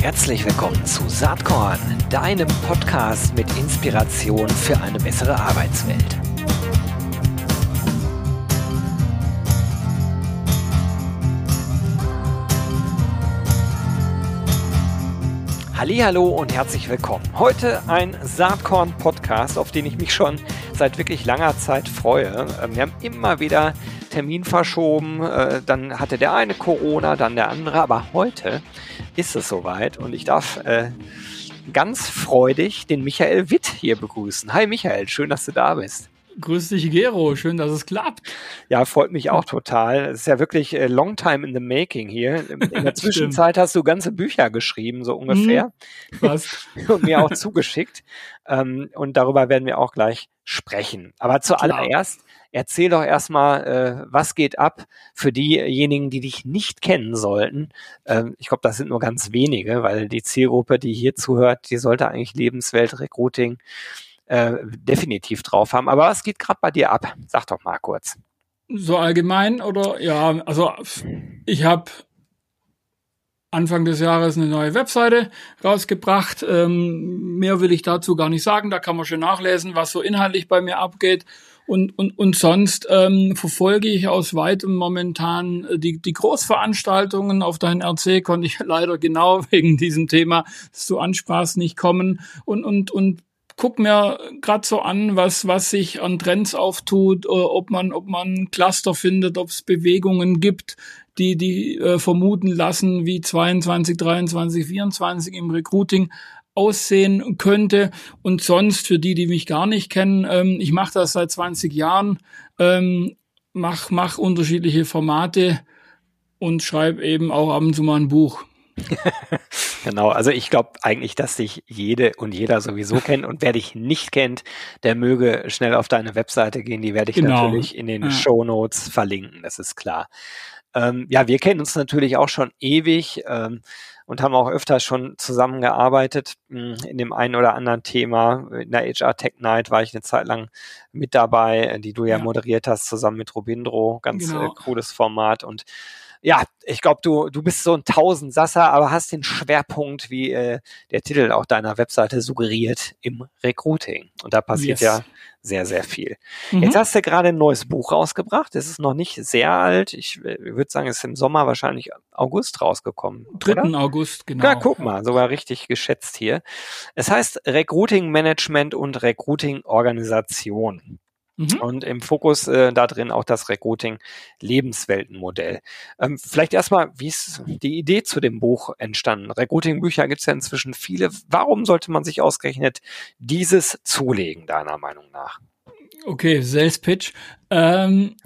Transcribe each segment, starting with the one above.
Herzlich willkommen zu Saatkorn, deinem Podcast mit Inspiration für eine bessere Arbeitswelt. Hallo und herzlich willkommen. Heute ein Saatkorn Podcast, auf den ich mich schon seit wirklich langer Zeit freue. Ähm, wir haben immer wieder Termin verschoben, äh, dann hatte der eine Corona, dann der andere, aber heute ist es soweit und ich darf äh, ganz freudig den Michael Witt hier begrüßen. Hi Michael, schön, dass du da bist. Grüß dich, Gero. Schön, dass es klappt. Ja, freut mich auch total. Es ist ja wirklich äh, long time in the making hier. In der Zwischenzeit hast du ganze Bücher geschrieben, so ungefähr. Was? und mir auch zugeschickt. Ähm, und darüber werden wir auch gleich sprechen. Aber zuallererst erzähl doch erstmal, äh, was geht ab für diejenigen, die dich nicht kennen sollten. Ähm, ich glaube, das sind nur ganz wenige, weil die Zielgruppe, die hier zuhört, die sollte eigentlich Lebenswelt Recruiting äh, definitiv drauf haben. Aber was geht gerade bei dir ab? Sag doch mal kurz. So allgemein oder ja, also ich habe Anfang des Jahres eine neue Webseite rausgebracht. Ähm, mehr will ich dazu gar nicht sagen. Da kann man schon nachlesen, was so inhaltlich bei mir abgeht. Und, und, und sonst ähm, verfolge ich aus weitem momentan äh, die, die Großveranstaltungen. Auf dein RC konnte ich leider genau wegen diesem Thema, das du ansprachst, nicht kommen. Und, und, und guck mir gerade so an, was, was sich an Trends auftut, äh, ob man, ob man Cluster findet, ob es Bewegungen gibt, die, die äh, vermuten lassen, wie 22, 23, 24 im Recruiting aussehen könnte. Und sonst, für die, die mich gar nicht kennen, ähm, ich mache das seit 20 Jahren, ähm, mach, mach unterschiedliche Formate und schreibe eben auch ab und zu mal ein Buch. genau, also ich glaube eigentlich, dass dich jede und jeder sowieso kennt und wer dich nicht kennt, der möge schnell auf deine Webseite gehen, die werde ich genau. natürlich in den ja. Show Notes verlinken, das ist klar. Ähm, ja, wir kennen uns natürlich auch schon ewig. Ähm, und haben auch öfter schon zusammengearbeitet hm, in dem einen oder anderen Thema. In der HR Tech Night war ich eine Zeit lang mit dabei, die du ja, ja. moderiert hast, zusammen mit Robindro. Ganz äh, genau. cooles Format und ja, ich glaube, du, du bist so ein Tausendsasser, aber hast den Schwerpunkt, wie äh, der Titel auch deiner Webseite suggeriert, im Recruiting. Und da passiert yes. ja sehr, sehr viel. Mhm. Jetzt hast du gerade ein neues Buch rausgebracht. Es ist noch nicht sehr alt. Ich, äh, würde sagen, es ist im Sommer wahrscheinlich August rausgekommen. 3. Oder? August, genau. Ja, guck mal, sogar richtig geschätzt hier. Es heißt Recruiting Management und Recruiting Organisation. Mhm. Und im Fokus äh, da drin auch das Recruiting-Lebensweltenmodell. Ähm, vielleicht erstmal, wie ist die Idee zu dem Buch entstanden? Recruiting-Bücher gibt es ja inzwischen viele. Warum sollte man sich ausgerechnet dieses zulegen, deiner Meinung nach? Okay, Sales Pitch. Ähm,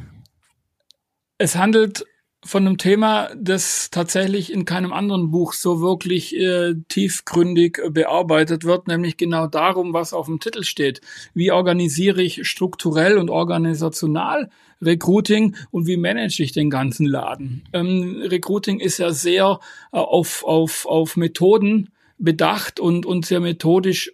es handelt von einem Thema, das tatsächlich in keinem anderen Buch so wirklich äh, tiefgründig bearbeitet wird, nämlich genau darum, was auf dem Titel steht. Wie organisiere ich strukturell und organisational Recruiting und wie manage ich den ganzen Laden? Ähm, Recruiting ist ja sehr äh, auf, auf, auf Methoden bedacht und, und sehr methodisch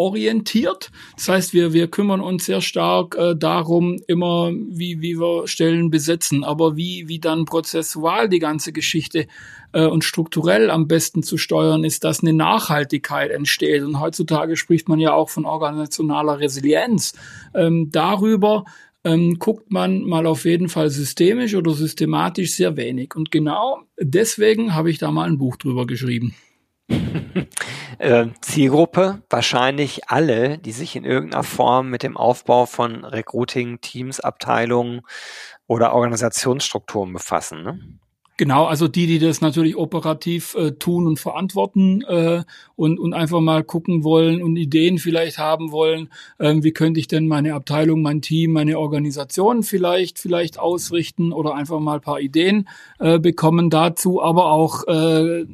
orientiert. Das heißt, wir, wir kümmern uns sehr stark äh, darum, immer, wie, wie wir Stellen besetzen, aber wie, wie dann prozessual die ganze Geschichte äh, und strukturell am besten zu steuern ist, dass eine Nachhaltigkeit entsteht. Und heutzutage spricht man ja auch von organisationaler Resilienz. Ähm, darüber ähm, guckt man mal auf jeden Fall systemisch oder systematisch sehr wenig. Und genau deswegen habe ich da mal ein Buch drüber geschrieben. äh, Zielgruppe wahrscheinlich alle, die sich in irgendeiner Form mit dem Aufbau von Recruiting, Teams, Abteilungen oder Organisationsstrukturen befassen. Ne? Genau, also die, die das natürlich operativ äh, tun und verantworten äh, und, und einfach mal gucken wollen und Ideen vielleicht haben wollen, äh, wie könnte ich denn meine Abteilung, mein Team, meine Organisation vielleicht vielleicht ausrichten oder einfach mal ein paar Ideen äh, bekommen dazu, aber auch äh,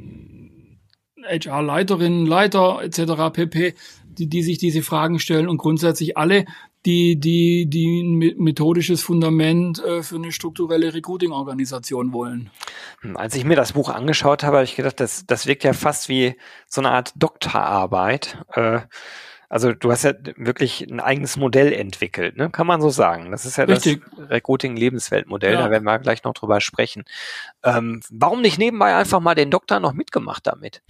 HR-Leiterinnen, Leiter etc. pp., die, die sich diese Fragen stellen und grundsätzlich alle, die, die, die ein methodisches Fundament äh, für eine strukturelle Recruiting-Organisation wollen. Als ich mir das Buch angeschaut habe, habe ich gedacht, das, das wirkt ja fast wie so eine Art Doktorarbeit. Äh, Also du hast ja wirklich ein eigenes Modell entwickelt, ne? kann man so sagen. Das ist ja Richtig. das Recruiting-Lebensweltmodell, ja. da werden wir gleich noch drüber sprechen. Ähm, warum nicht nebenbei einfach mal den Doktor noch mitgemacht damit?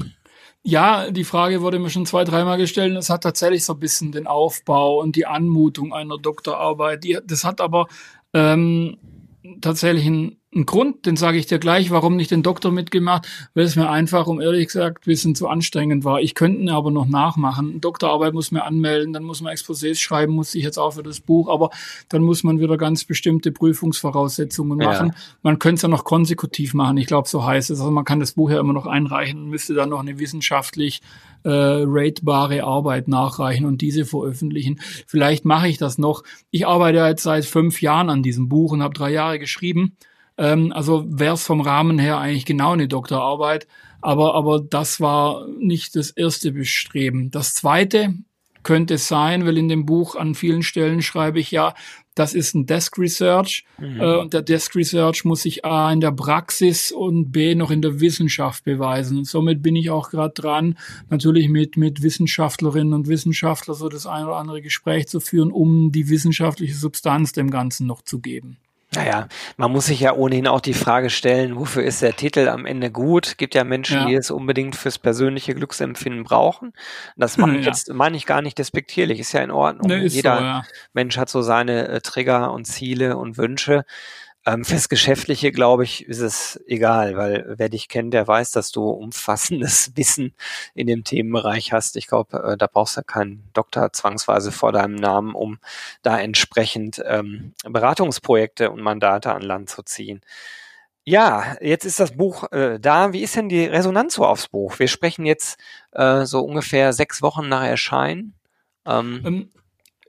Ja, die Frage wurde mir schon zwei, dreimal gestellt. Es hat tatsächlich so ein bisschen den Aufbau und die Anmutung einer Doktorarbeit. Die, das hat aber ähm, tatsächlich einen, einen Grund, den sage ich dir gleich, warum nicht den Doktor mitgemacht, weil es mir einfach, um ehrlich gesagt, ein bisschen zu anstrengend war. Ich könnte ihn aber noch nachmachen. Doktorarbeit muss man anmelden, dann muss man Exposés schreiben, muss ich jetzt auch für das Buch, aber dann muss man wieder ganz bestimmte Prüfungsvoraussetzungen machen. Ja. Man könnte es ja noch konsekutiv machen, ich glaube, so heißt es. Also man kann das Buch ja immer noch einreichen, müsste dann noch eine wissenschaftlich äh, ratebare Arbeit nachreichen und diese veröffentlichen. Vielleicht mache ich das noch. Ich arbeite jetzt seit fünf Jahren an diesem Buch und habe drei Jahre geschrieben. Ähm, also wäre es vom Rahmen her eigentlich genau eine Doktorarbeit. Aber, aber das war nicht das erste Bestreben. Das zweite könnte es sein, weil in dem Buch an vielen Stellen schreibe ich ja, das ist ein Desk Research. Mhm. Äh, und der Desk Research muss sich A in der Praxis und B noch in der Wissenschaft beweisen. Und somit bin ich auch gerade dran, natürlich mit, mit Wissenschaftlerinnen und Wissenschaftlern so das ein oder andere Gespräch zu führen, um die wissenschaftliche Substanz dem Ganzen noch zu geben. Naja, man muss sich ja ohnehin auch die Frage stellen, wofür ist der Titel am Ende gut? Gibt ja Menschen, ja. die es unbedingt fürs persönliche Glücksempfinden brauchen. Das meine ich ja. jetzt, meine ich gar nicht despektierlich, ist ja in Ordnung. Nee, Jeder so, ja. Mensch hat so seine äh, Trigger und Ziele und Wünsche. Ähm, fürs Geschäftliche, glaube ich, ist es egal, weil wer dich kennt, der weiß, dass du umfassendes Wissen in dem Themenbereich hast. Ich glaube, äh, da brauchst du keinen Doktor zwangsweise vor deinem Namen, um da entsprechend ähm, Beratungsprojekte und Mandate an Land zu ziehen. Ja, jetzt ist das Buch äh, da. Wie ist denn die Resonanz so aufs Buch? Wir sprechen jetzt äh, so ungefähr sechs Wochen nach Erscheinen. Ähm, ähm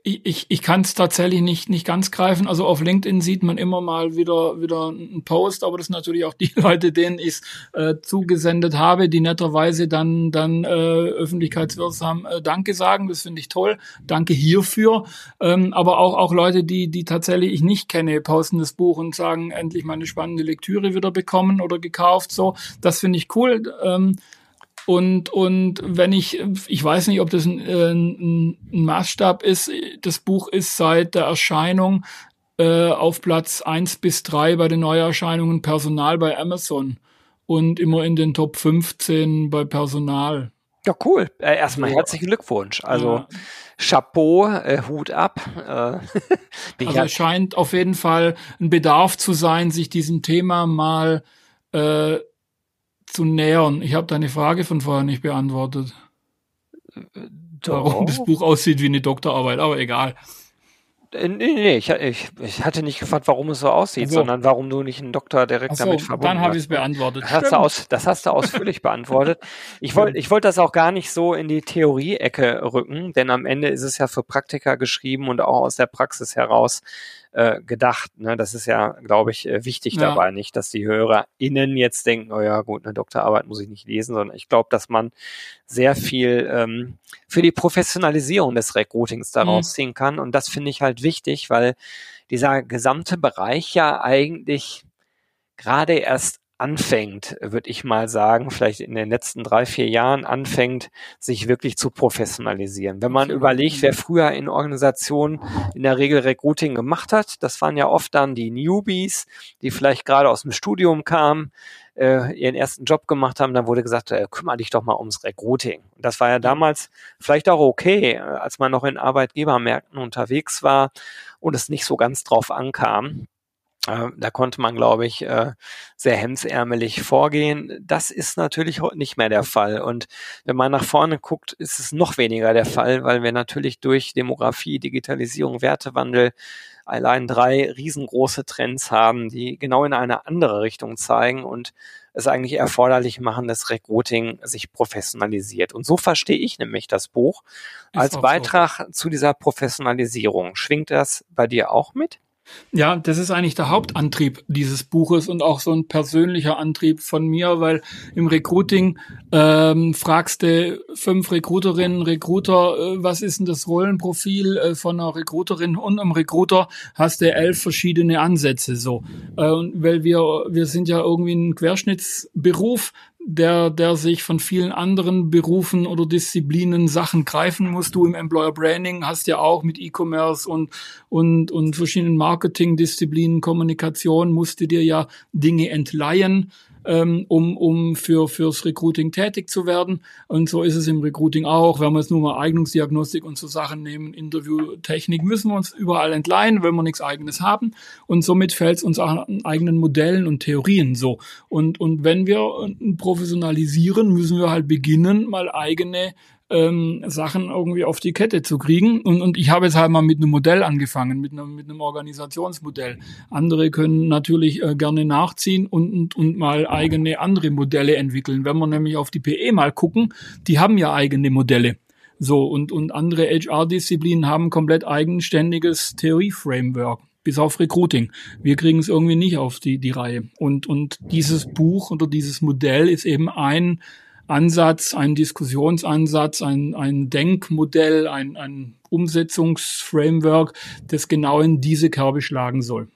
ich, ich, ich kann es tatsächlich nicht, nicht ganz greifen. Also auf LinkedIn sieht man immer mal wieder, wieder einen Post, aber das sind natürlich auch die Leute, denen ich äh, zugesendet habe, die netterweise dann, dann äh, öffentlichkeitswirksam äh, Danke sagen. Das finde ich toll. Danke hierfür. Ähm, aber auch, auch Leute, die, die tatsächlich ich nicht kenne, posten das Buch und sagen, endlich mal eine spannende Lektüre wieder bekommen oder gekauft. So, das finde ich cool. Ähm, und, und wenn ich, ich weiß nicht, ob das ein, äh, ein, ein Maßstab ist, das Buch ist seit der Erscheinung äh, auf Platz eins bis drei bei den Neuerscheinungen Personal bei Amazon und immer in den Top 15 bei Personal. Ja, cool. Äh, erstmal herzlichen Glückwunsch. Also ja. Chapeau, äh, Hut ab. Äh, also es scheint auf jeden Fall ein Bedarf zu sein, sich diesem Thema mal äh, zu nähern. Ich habe deine Frage von vorher nicht beantwortet. Doch. Warum das Buch aussieht wie eine Doktorarbeit, aber egal. Äh, nee, nee, ich, ich, ich hatte nicht gefragt, warum es so aussieht, so. sondern warum du nicht einen Doktor direkt so, damit verbunden Dann habe ich es beantwortet. Das hast, du aus, das hast du ausführlich beantwortet. Ich wollte ich wollte das auch gar nicht so in die Theorie-Ecke rücken, denn am Ende ist es ja für Praktiker geschrieben und auch aus der Praxis heraus äh, gedacht. Ne? Das ist ja, glaube ich, äh, wichtig ja. dabei, nicht, dass die HörerInnen jetzt denken, oh ja, gut, eine Doktorarbeit muss ich nicht lesen, sondern ich glaube, dass man sehr viel ähm, für die Professionalisierung des Recruitings daraus mhm. ziehen kann. Und das finde ich halt wichtig, weil dieser gesamte Bereich ja eigentlich gerade erst anfängt, würde ich mal sagen, vielleicht in den letzten drei, vier Jahren anfängt, sich wirklich zu professionalisieren. Wenn man überlegt, wer früher in Organisationen in der Regel Recruiting gemacht hat, das waren ja oft dann die Newbies, die vielleicht gerade aus dem Studium kamen, äh, ihren ersten Job gemacht haben, dann wurde gesagt, äh, kümmere dich doch mal ums Recruiting. Und das war ja damals vielleicht auch okay, äh, als man noch in Arbeitgebermärkten unterwegs war und es nicht so ganz drauf ankam. Äh, da konnte man, glaube ich, äh, sehr hemsärmelig vorgehen. Das ist natürlich heute nicht mehr der Fall. Und wenn man nach vorne guckt, ist es noch weniger der Fall, weil wir natürlich durch Demografie, Digitalisierung, Wertewandel allein drei riesengroße Trends haben, die genau in eine andere Richtung zeigen und es eigentlich erforderlich machen, dass Recruiting sich professionalisiert. Und so verstehe ich nämlich das Buch als Beitrag so. zu dieser Professionalisierung. Schwingt das bei dir auch mit? Ja, das ist eigentlich der Hauptantrieb dieses Buches und auch so ein persönlicher Antrieb von mir, weil im Recruiting ähm, fragst du fünf Recruiterinnen, Recruiter, äh, was ist denn das Rollenprofil äh, von einer Recruiterin und einem Recruiter, hast du elf verschiedene Ansätze so. Äh, weil wir, wir sind ja irgendwie ein Querschnittsberuf, der, der sich von vielen anderen Berufen oder Disziplinen Sachen greifen muss. Du im Employer Branding hast ja auch mit E-Commerce und, und, und verschiedenen Marketing-Disziplinen, Kommunikation, musst du dir ja Dinge entleihen ähm, um, um für, fürs Recruiting tätig zu werden. Und so ist es im Recruiting auch. Wenn wir jetzt nur mal Eignungsdiagnostik und so Sachen nehmen, Interviewtechnik, müssen wir uns überall entleihen, wenn wir nichts eigenes haben. Und somit fällt es uns auch an eigenen Modellen und Theorien so. Und, und wenn wir professionalisieren, müssen wir halt beginnen, mal eigene ähm, Sachen irgendwie auf die Kette zu kriegen. Und, und ich habe jetzt halt mal mit einem Modell angefangen, mit einem, mit einem Organisationsmodell. Andere können natürlich äh, gerne nachziehen und, und, und mal eigene andere Modelle entwickeln. Wenn wir nämlich auf die PE mal gucken, die haben ja eigene Modelle. So, und, und andere HR-Disziplinen haben komplett eigenständiges Theorie-Framework bis auf Recruiting. Wir kriegen es irgendwie nicht auf die, die Reihe. Und, und dieses Buch oder dieses Modell ist eben ein Ansatz, ein Diskussionsansatz, ein, ein Denkmodell, ein, ein Umsetzungsframework, das genau in diese Kerbe schlagen soll.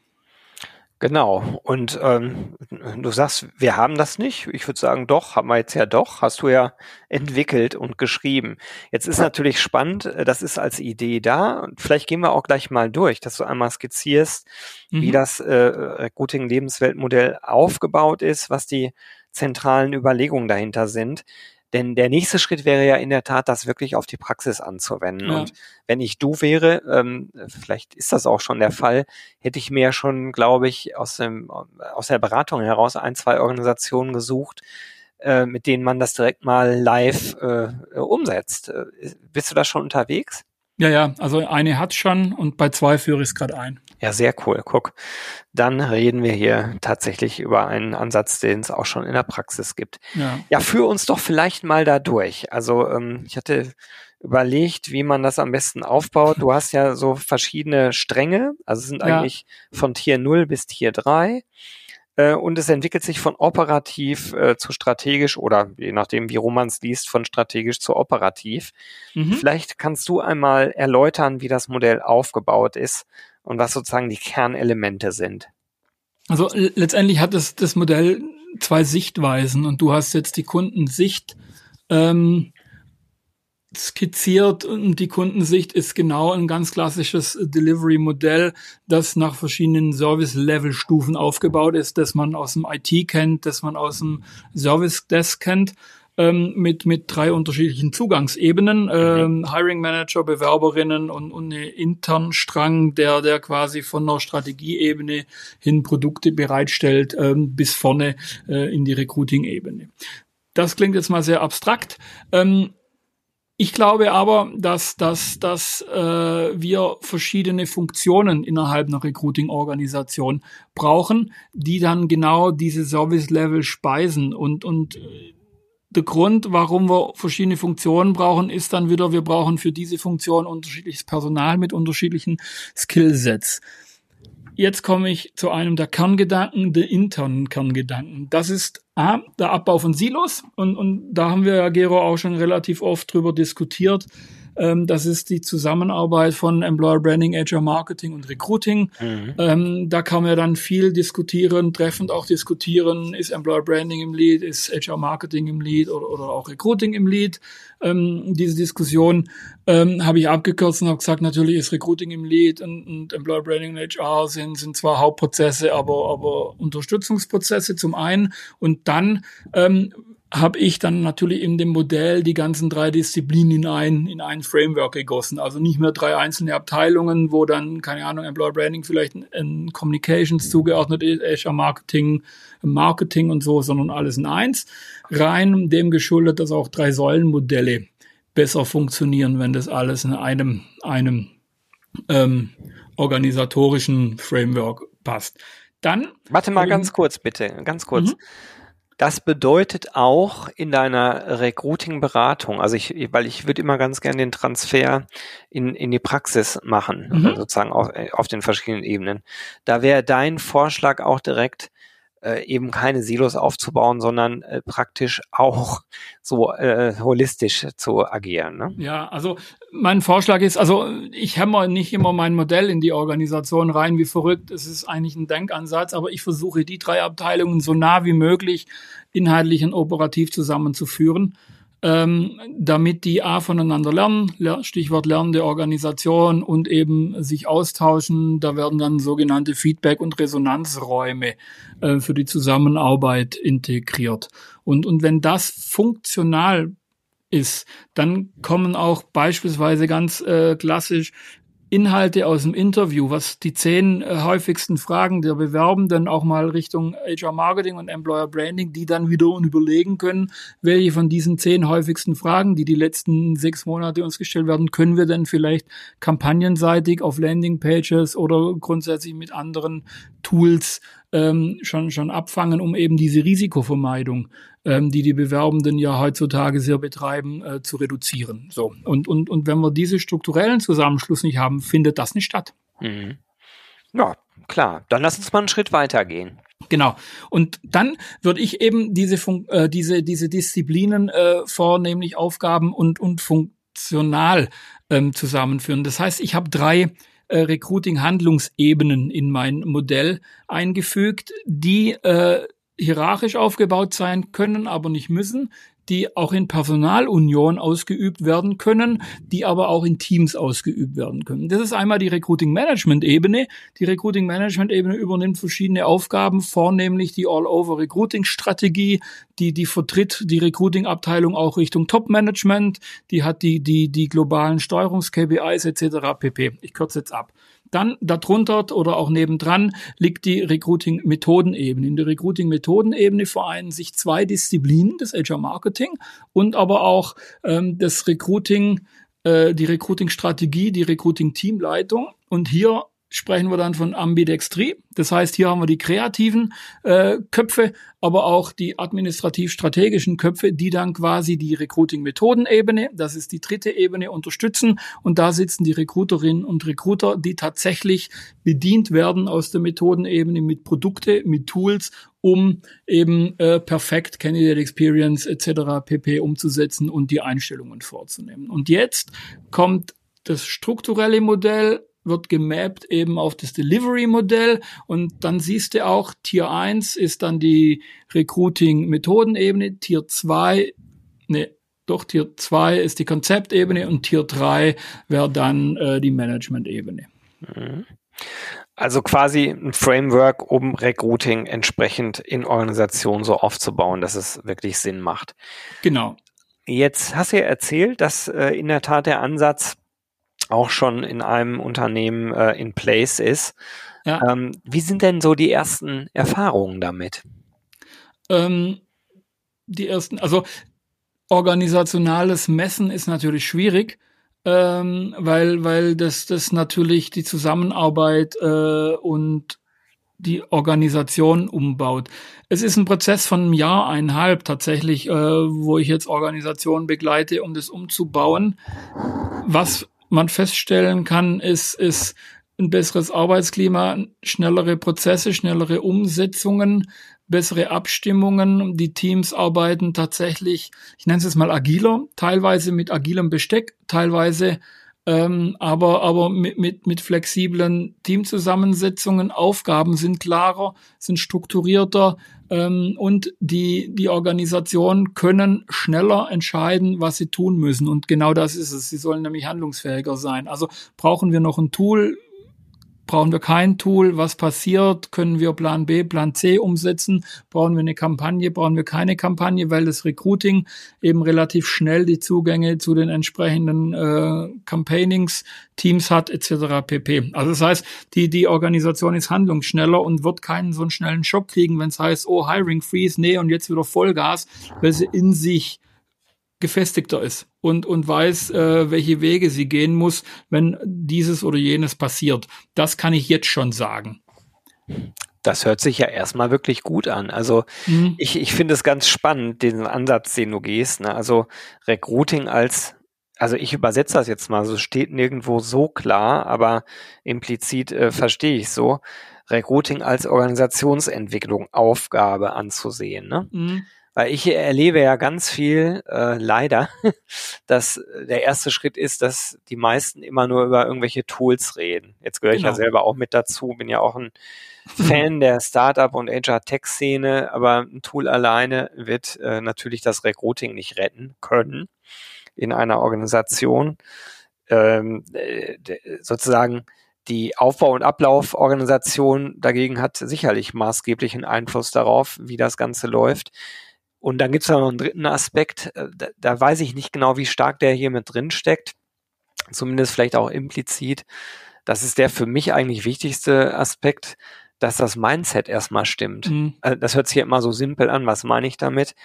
Genau. Und ähm, du sagst, wir haben das nicht. Ich würde sagen, doch, haben wir jetzt ja doch. Hast du ja entwickelt und geschrieben. Jetzt ist natürlich spannend, äh, das ist als Idee da. Und vielleicht gehen wir auch gleich mal durch, dass du einmal skizzierst, mhm. wie das äh, Recruiting-Lebensweltmodell aufgebaut ist, was die zentralen Überlegungen dahinter sind. Denn der nächste Schritt wäre ja in der Tat, das wirklich auf die Praxis anzuwenden. Ja. Und wenn ich du wäre, ähm, vielleicht ist das auch schon der Fall, hätte ich mir schon, glaube ich, aus, dem, aus der Beratung heraus ein, zwei Organisationen gesucht, äh, mit denen man das direkt mal live äh, umsetzt. Äh, bist du da schon unterwegs? Ja, ja, also eine hat schon und bei zwei führe ich es gerade ein. Ja, sehr cool. Guck, dann reden wir hier tatsächlich über einen Ansatz, den es auch schon in der Praxis gibt. Ja, ja führ uns doch vielleicht mal da durch. Also ähm, ich hatte überlegt, wie man das am besten aufbaut. Du hast ja so verschiedene Stränge, also es sind ja. eigentlich von Tier 0 bis Tier 3. Äh, und es entwickelt sich von operativ äh, zu strategisch oder je nachdem, wie rum man es liest, von strategisch zu operativ. Mhm. Vielleicht kannst du einmal erläutern, wie das Modell aufgebaut ist und was sozusagen die Kernelemente sind. Also letztendlich hat das, das Modell zwei Sichtweisen und du hast jetzt die Kundensicht ähm, skizziert und die Kundensicht ist genau ein ganz klassisches Delivery-Modell, das nach verschiedenen Service-Level-Stufen aufgebaut ist, das man aus dem IT kennt, das man aus dem Service-Desk kennt ähm, mit, mit drei unterschiedlichen Zugangsebenen, ähm, Hiring Manager, Bewerberinnen und, und eine intern Strang, der, der quasi von einer Strategieebene hin Produkte bereitstellt, ähm, bis vorne äh, in die Recruiting-Ebene. Das klingt jetzt mal sehr abstrakt. Ähm, ich glaube aber, dass, dass, dass äh, wir verschiedene Funktionen innerhalb einer Recruiting-Organisation brauchen, die dann genau diese Service-Level speisen und, und äh, der Grund, warum wir verschiedene Funktionen brauchen, ist dann wieder, wir brauchen für diese Funktion unterschiedliches Personal mit unterschiedlichen Skillsets. Jetzt komme ich zu einem der Kerngedanken, der internen Kerngedanken. Das ist A, der Abbau von Silos. Und, und da haben wir ja, Gero, auch schon relativ oft drüber diskutiert. Ähm, das ist die Zusammenarbeit von Employer Branding, HR Marketing und Recruiting. Mhm. Ähm, da kann man dann viel diskutieren, treffend auch diskutieren, ist Employer Branding im Lead, ist HR Marketing im Lead oder, oder auch Recruiting im Lead. Ähm, diese Diskussion ähm, habe ich abgekürzt und habe gesagt, natürlich ist Recruiting im Lead und, und Employer Branding und HR sind, sind zwar Hauptprozesse, aber, aber Unterstützungsprozesse zum einen. Und dann ähm, habe ich dann natürlich in dem Modell die ganzen drei Disziplinen in ein, in ein Framework gegossen. Also nicht mehr drei einzelne Abteilungen, wo dann, keine Ahnung, Employer Branding vielleicht in Communications zugeordnet ist, Azure Marketing, Marketing und so, sondern alles in eins. Rein dem geschuldet, dass auch drei Säulenmodelle besser funktionieren, wenn das alles in einem, einem ähm, organisatorischen Framework passt. Dann. Warte mal ganz kurz, bitte, ganz kurz. Mhm. Das bedeutet auch in deiner Recruiting-Beratung, also ich, weil ich würde immer ganz gerne den Transfer in, in die Praxis machen, mhm. sozusagen auf, auf den verschiedenen Ebenen. Da wäre dein Vorschlag auch direkt, äh, eben keine Silos aufzubauen, sondern äh, praktisch auch so äh, holistisch zu agieren. Ne? Ja, also mein Vorschlag ist, also ich hämmer nicht immer mein Modell in die Organisation rein, wie verrückt. Es ist eigentlich ein Denkansatz, aber ich versuche die drei Abteilungen so nah wie möglich inhaltlich und operativ zusammenzuführen ähm, damit die A voneinander lernen, Stichwort lernende Organisation und eben sich austauschen. Da werden dann sogenannte Feedback- und Resonanzräume äh, für die Zusammenarbeit integriert. Und, und wenn das funktional ist, dann kommen auch beispielsweise ganz äh, klassisch Inhalte aus dem Interview, was die zehn äh, häufigsten Fragen der Bewerbenden auch mal Richtung HR Marketing und Employer Branding, die dann wiederum überlegen können, welche von diesen zehn häufigsten Fragen, die die letzten sechs Monate uns gestellt werden, können wir denn vielleicht kampagnenseitig auf Landingpages oder grundsätzlich mit anderen Tools ähm, schon, schon abfangen, um eben diese Risikovermeidung ähm, die die Bewerbenden ja heutzutage sehr betreiben, äh, zu reduzieren. So und und und wenn wir diese strukturellen Zusammenschluss nicht haben, findet das nicht statt. Mhm. Ja, klar. Dann lass uns mal einen Schritt weitergehen. Genau. Und dann würde ich eben diese Fun äh, diese diese Disziplinen äh, vornehmlich Aufgaben und und funktional ähm, zusammenführen. Das heißt, ich habe drei äh, Recruiting-Handlungsebenen in mein Modell eingefügt, die äh, hierarchisch aufgebaut sein können, aber nicht müssen, die auch in Personalunion ausgeübt werden können, die aber auch in Teams ausgeübt werden können. Das ist einmal die Recruiting Management Ebene. Die Recruiting Management Ebene übernimmt verschiedene Aufgaben, vornehmlich die All-Over Recruiting Strategie, die, die vertritt die Recruiting Abteilung auch Richtung Top Management, die hat die, die, die globalen Steuerungs KPIs etc. pp. Ich kürze jetzt ab. Dann darunter oder auch nebendran liegt die Recruiting-Methodenebene. In der Recruiting-Methodenebene vereinen sich zwei Disziplinen, das HR-Marketing und aber auch ähm, das Recruiting, äh, die Recruiting-Strategie, die Recruiting-Teamleitung. Und hier sprechen wir dann von Ambidextrie. Das heißt, hier haben wir die kreativen äh, Köpfe, aber auch die administrativ-strategischen Köpfe, die dann quasi die Recruiting-Methodenebene, das ist die dritte Ebene, unterstützen. Und da sitzen die Recruiterinnen und Recruiter, die tatsächlich bedient werden aus der Methodenebene mit Produkte, mit Tools, um eben äh, perfekt Candidate Experience etc. pp. umzusetzen und die Einstellungen vorzunehmen. Und jetzt kommt das strukturelle Modell wird gemappt eben auf das Delivery-Modell und dann siehst du auch, Tier 1 ist dann die Recruiting-Methodenebene, Tier 2, ne, doch Tier 2 ist die Konzeptebene und Tier 3 wäre dann äh, die Management-Ebene. Mhm. Also quasi ein Framework, um Recruiting entsprechend in Organisationen so aufzubauen, dass es wirklich Sinn macht. Genau. Jetzt hast du ja erzählt, dass äh, in der Tat der Ansatz auch schon in einem Unternehmen äh, in place ist. Ja. Ähm, wie sind denn so die ersten Erfahrungen damit? Ähm, die ersten, also organisationales Messen ist natürlich schwierig, ähm, weil, weil das, das natürlich die Zusammenarbeit äh, und die Organisation umbaut. Es ist ein Prozess von einem Jahr, eineinhalb tatsächlich, äh, wo ich jetzt Organisationen begleite, um das umzubauen. Was man feststellen kann, ist, ist ein besseres Arbeitsklima, schnellere Prozesse, schnellere Umsetzungen, bessere Abstimmungen. Die Teams arbeiten tatsächlich, ich nenne es jetzt mal agiler, teilweise mit agilem Besteck, teilweise ähm, aber aber mit, mit, mit flexiblen Teamzusammensetzungen, Aufgaben sind klarer, sind strukturierter ähm, und die, die Organisationen können schneller entscheiden, was sie tun müssen. Und genau das ist es. Sie sollen nämlich handlungsfähiger sein. Also brauchen wir noch ein Tool, Brauchen wir kein Tool? Was passiert? Können wir Plan B, Plan C umsetzen? Brauchen wir eine Kampagne? Brauchen wir keine Kampagne, weil das Recruiting eben relativ schnell die Zugänge zu den entsprechenden äh, Campaignings, Teams hat etc. pp. Also das heißt, die, die Organisation ist handlungsschneller und wird keinen so einen schnellen Schock kriegen, wenn es heißt, oh, Hiring Freeze, nee, und jetzt wieder Vollgas, weil sie in sich gefestigter ist und, und weiß, äh, welche Wege sie gehen muss, wenn dieses oder jenes passiert. Das kann ich jetzt schon sagen. Das hört sich ja erstmal wirklich gut an. Also mhm. ich, ich finde es ganz spannend, den Ansatz, den du gehst. Ne? Also Recruiting als, also ich übersetze das jetzt mal, so steht nirgendwo so klar, aber implizit äh, verstehe ich so. Recruiting als Organisationsentwicklung Aufgabe anzusehen. Ne? Mhm. Weil ich erlebe ja ganz viel, äh, leider, dass der erste Schritt ist, dass die meisten immer nur über irgendwelche Tools reden. Jetzt gehöre ich ja genau. selber auch mit dazu, bin ja auch ein Fan der Startup und HR-Tech-Szene, aber ein Tool alleine wird äh, natürlich das Recruiting nicht retten können in einer Organisation. Ähm, äh, sozusagen die Aufbau- und Ablauforganisation dagegen hat sicherlich maßgeblichen Einfluss darauf, wie das Ganze läuft. Und dann gibt es noch einen dritten Aspekt, äh, da, da, weiß ich nicht genau, wie stark der hier mit drin steckt, zumindest vielleicht auch implizit. Das ist der für mich eigentlich wichtigste Aspekt, dass das Mindset erstmal stimmt. Mhm. Äh, das hört sich ja immer so simpel an. Was meine ich damit?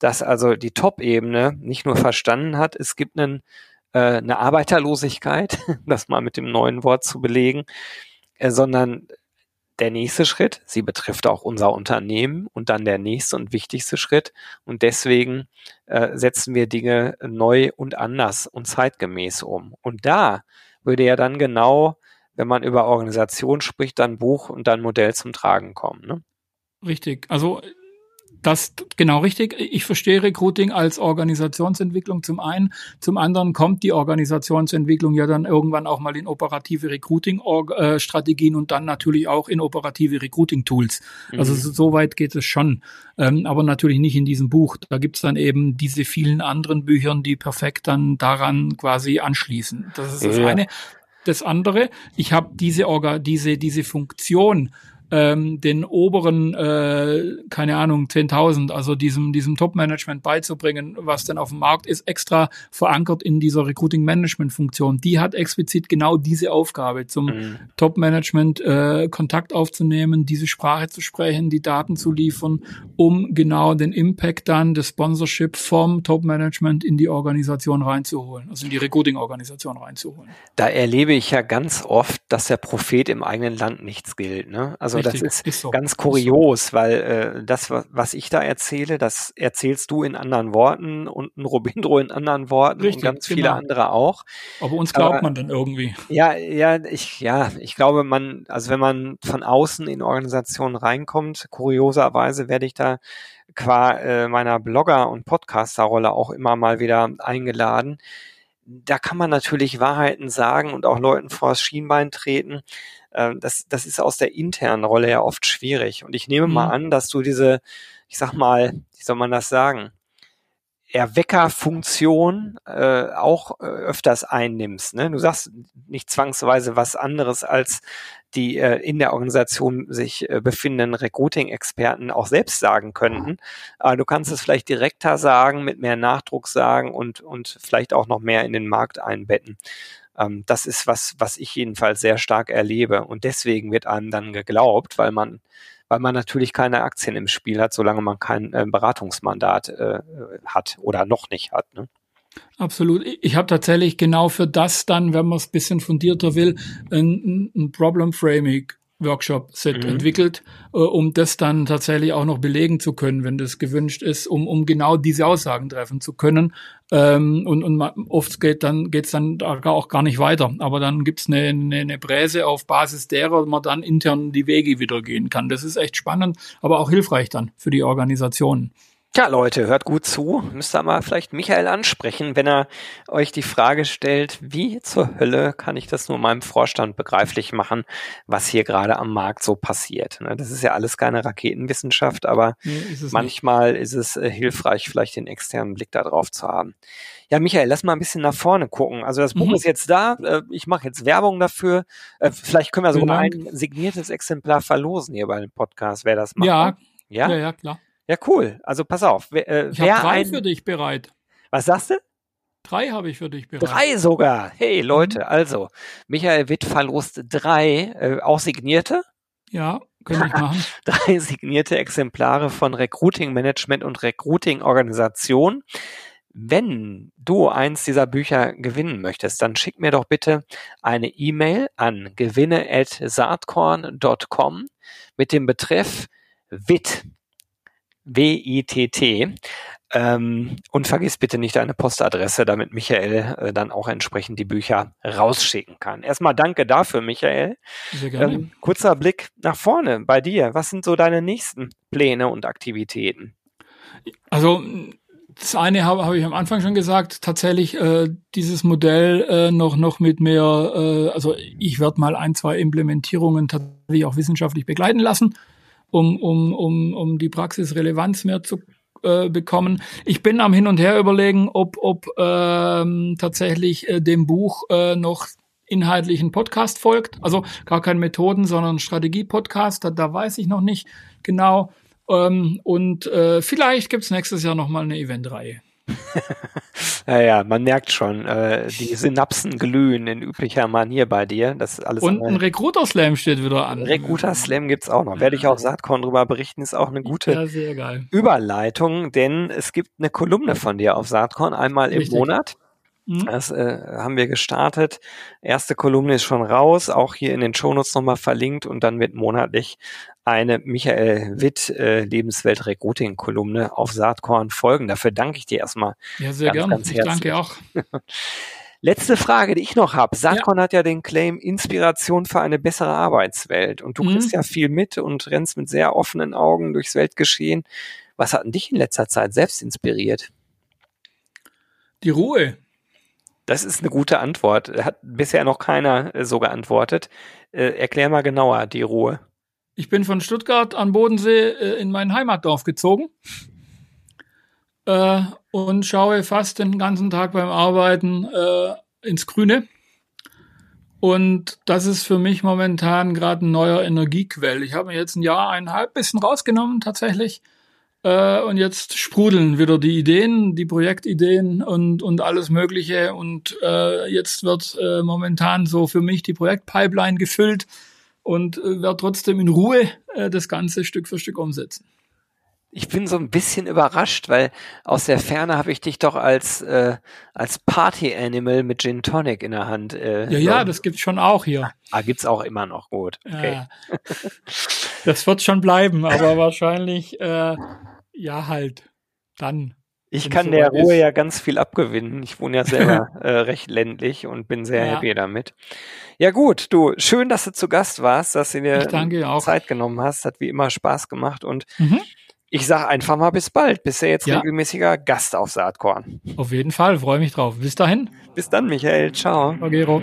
Dass also die Top-Ebene nicht nur verstanden hat, es gibt einen, äh, eine Arbeiterlosigkeit, das mal mit dem neuen Wort zu belegen, äh, sondern der nächste Schritt, sie betrifft auch unser Unternehmen und dann der nächste und wichtigste Schritt. Und deswegen äh, setzen wir Dinge neu und anders und zeitgemäß um. Und da würde ja dann genau wenn man über Organisation spricht, dann Buch und dann Modell zum Tragen kommen. Ne? Richtig. Also das genau richtig. Ich verstehe Recruiting als Organisationsentwicklung zum einen. Zum anderen kommt die Organisationsentwicklung ja dann irgendwann auch mal in operative Recruiting-Strategien und dann natürlich auch in operative Recruiting-Tools. Also mhm. so weit geht es schon. Ähm, aber natürlich nicht in diesem Buch. Da gibt's dann eben diese vielen anderen Büchern, die perfekt dann daran quasi anschließen. Das ist das ja. eine das andere. Ich habe diese Orga, diese diese Funktion ähm, den oberen, äh, keine Ahnung, 10.000, also diesem, diesem Top-Management beizubringen, was dann auf dem Markt ist, extra verankert in dieser Recruiting-Management-Funktion. Die hat explizit genau diese Aufgabe, zum mhm. Top-Management äh, Kontakt aufzunehmen, diese Sprache zu sprechen, die Daten zu liefern, um genau den Impact dann des Sponsorship vom Top-Management in die Organisation reinzuholen, also in die Recruiting-Organisation reinzuholen. Da erlebe ich ja ganz oft, dass der Prophet im eigenen Land nichts gilt. Ne? Also Richtig, das ist, ist so. ganz kurios, so. weil äh, das, was ich da erzähle, das erzählst du in anderen Worten und ein Robindro in anderen Worten Richtig, und ganz genau. viele andere auch. Aber uns glaubt Aber, man dann irgendwie. Ja, ja, ich, ja, ich glaube, man, also wenn man von außen in Organisationen reinkommt, kurioserweise werde ich da qua äh, meiner Blogger- und Podcaster-Rolle auch immer mal wieder eingeladen. Da kann man natürlich Wahrheiten sagen und auch Leuten vors Schienbein treten. Ähm, das, das ist aus der internen Rolle ja oft schwierig. Und ich nehme mhm. mal an, dass du diese, ich sag mal, wie soll man das sagen? Erweckerfunktion äh, auch äh, öfters einnimmst. Ne? Du sagst nicht zwangsweise was anderes als die äh, in der Organisation sich äh, befindenden Recruiting-Experten auch selbst sagen könnten. Aber du kannst es vielleicht direkter sagen, mit mehr Nachdruck sagen und, und vielleicht auch noch mehr in den Markt einbetten. Ähm, das ist was, was ich jedenfalls sehr stark erlebe. Und deswegen wird einem dann geglaubt, weil man, weil man natürlich keine Aktien im Spiel hat, solange man kein äh, Beratungsmandat äh, hat oder noch nicht hat. Ne? Absolut. Ich habe tatsächlich genau für das dann, wenn man es bisschen fundierter will, ein, ein Problem Framing Workshop-Set mhm. entwickelt, äh, um das dann tatsächlich auch noch belegen zu können, wenn das gewünscht ist, um, um genau diese Aussagen treffen zu können. Ähm, und, und oft geht dann geht's dann auch gar nicht weiter. Aber dann gibt's eine, eine, eine Präse, auf Basis derer man dann intern die Wege wieder gehen kann. Das ist echt spannend, aber auch hilfreich dann für die Organisationen. Tja, Leute, hört gut zu. Müsst ihr mal vielleicht Michael ansprechen, wenn er euch die Frage stellt, wie zur Hölle kann ich das nur meinem Vorstand begreiflich machen, was hier gerade am Markt so passiert. Ne, das ist ja alles keine Raketenwissenschaft, aber nee, ist manchmal nicht. ist es äh, hilfreich, vielleicht den externen Blick da drauf zu haben. Ja, Michael, lass mal ein bisschen nach vorne gucken. Also das Buch mhm. ist jetzt da. Äh, ich mache jetzt Werbung dafür. Äh, vielleicht können wir sogar ein signiertes Exemplar verlosen hier bei dem Podcast, wer das macht. Ja, ja, ja, ja klar. Ja, cool. Also pass auf. Wer, äh, ich habe drei ein... für dich bereit. Was sagst du? Drei habe ich für dich bereit. Drei sogar. Hey Leute, mhm. also Michael Witt verlost drei, äh, auch signierte. Ja, könnte ich machen. drei signierte Exemplare von Recruiting Management und Recruiting Organisation. Wenn du eins dieser Bücher gewinnen möchtest, dann schick mir doch bitte eine E-Mail an gewinne@saatkorn.com mit dem Betreff WIT. W-I-T-T. Ähm, und vergiss bitte nicht deine Postadresse, damit Michael äh, dann auch entsprechend die Bücher rausschicken kann. Erstmal danke dafür, Michael. Sehr gerne. Ähm, kurzer Blick nach vorne bei dir. Was sind so deine nächsten Pläne und Aktivitäten? Also das eine habe hab ich am Anfang schon gesagt, tatsächlich äh, dieses Modell äh, noch noch mit mehr, äh, also ich werde mal ein, zwei Implementierungen tatsächlich auch wissenschaftlich begleiten lassen, um, um, um, um die Praxisrelevanz mehr zu äh, bekommen. Ich bin am Hin und Her überlegen, ob, ob ähm, tatsächlich äh, dem Buch äh, noch inhaltlichen Podcast folgt. Also gar kein Methoden, sondern Strategie-Podcast. Da, da weiß ich noch nicht genau. Ähm, und äh, vielleicht gibt's nächstes Jahr nochmal eine Eventreihe. naja, man merkt schon, äh, die Synapsen glühen in üblicher Manier bei dir. Das alles Und ein Recruiter Slam steht wieder an. Recruiter Slam gibt's auch noch. Werde ich auch Saatkorn drüber berichten, ist auch eine gute ja, Überleitung, denn es gibt eine Kolumne von dir auf Saatkorn einmal Richtig. im Monat. Mhm. Das äh, haben wir gestartet. Erste Kolumne ist schon raus, auch hier in den Shownotes nochmal verlinkt und dann wird monatlich eine Michael Witt äh, Lebenswelt Recruiting Kolumne auf Saatkorn folgen. Dafür danke ich dir erstmal. Ja, sehr gerne. Ich danke auch. Letzte Frage, die ich noch habe. Saatkorn ja. hat ja den Claim Inspiration für eine bessere Arbeitswelt und du mhm. kriegst ja viel mit und rennst mit sehr offenen Augen durchs Weltgeschehen. Was hat denn dich in letzter Zeit selbst inspiriert? Die Ruhe. Das ist eine gute Antwort. Hat bisher noch keiner äh, so geantwortet. Äh, erklär mal genauer die Ruhe. Ich bin von Stuttgart an Bodensee äh, in mein Heimatdorf gezogen äh, und schaue fast den ganzen Tag beim Arbeiten äh, ins Grüne. Und das ist für mich momentan gerade ein neuer Energiequell. Ich habe mir jetzt ein Jahr, eineinhalb bisschen rausgenommen tatsächlich äh, und jetzt sprudeln wieder die Ideen, die Projektideen und, und alles Mögliche. Und äh, jetzt wird äh, momentan so für mich die Projektpipeline gefüllt und äh, werde trotzdem in Ruhe äh, das Ganze Stück für Stück umsetzen. Ich bin so ein bisschen überrascht, weil aus der Ferne habe ich dich doch als äh, als Party Animal mit Gin Tonic in der Hand. Äh, ja, ja, das gibt's schon auch hier. Ah, gibt's auch immer noch gut. Okay. Ja. Das wird schon bleiben, aber wahrscheinlich äh, ja, halt. Dann. Ich kann so der Ruhe ist. ja ganz viel abgewinnen. Ich wohne ja selber äh, recht ländlich und bin sehr ja. happy damit. Ja gut, du, schön, dass du zu Gast warst, dass du dir Zeit genommen hast. Hat wie immer Spaß gemacht und mhm. ich sage einfach mal bis bald. Bist ja jetzt ja. regelmäßiger Gast auf Saatkorn. Auf jeden Fall, freue mich drauf. Bis dahin. Bis dann, Michael. Ciao. Gero.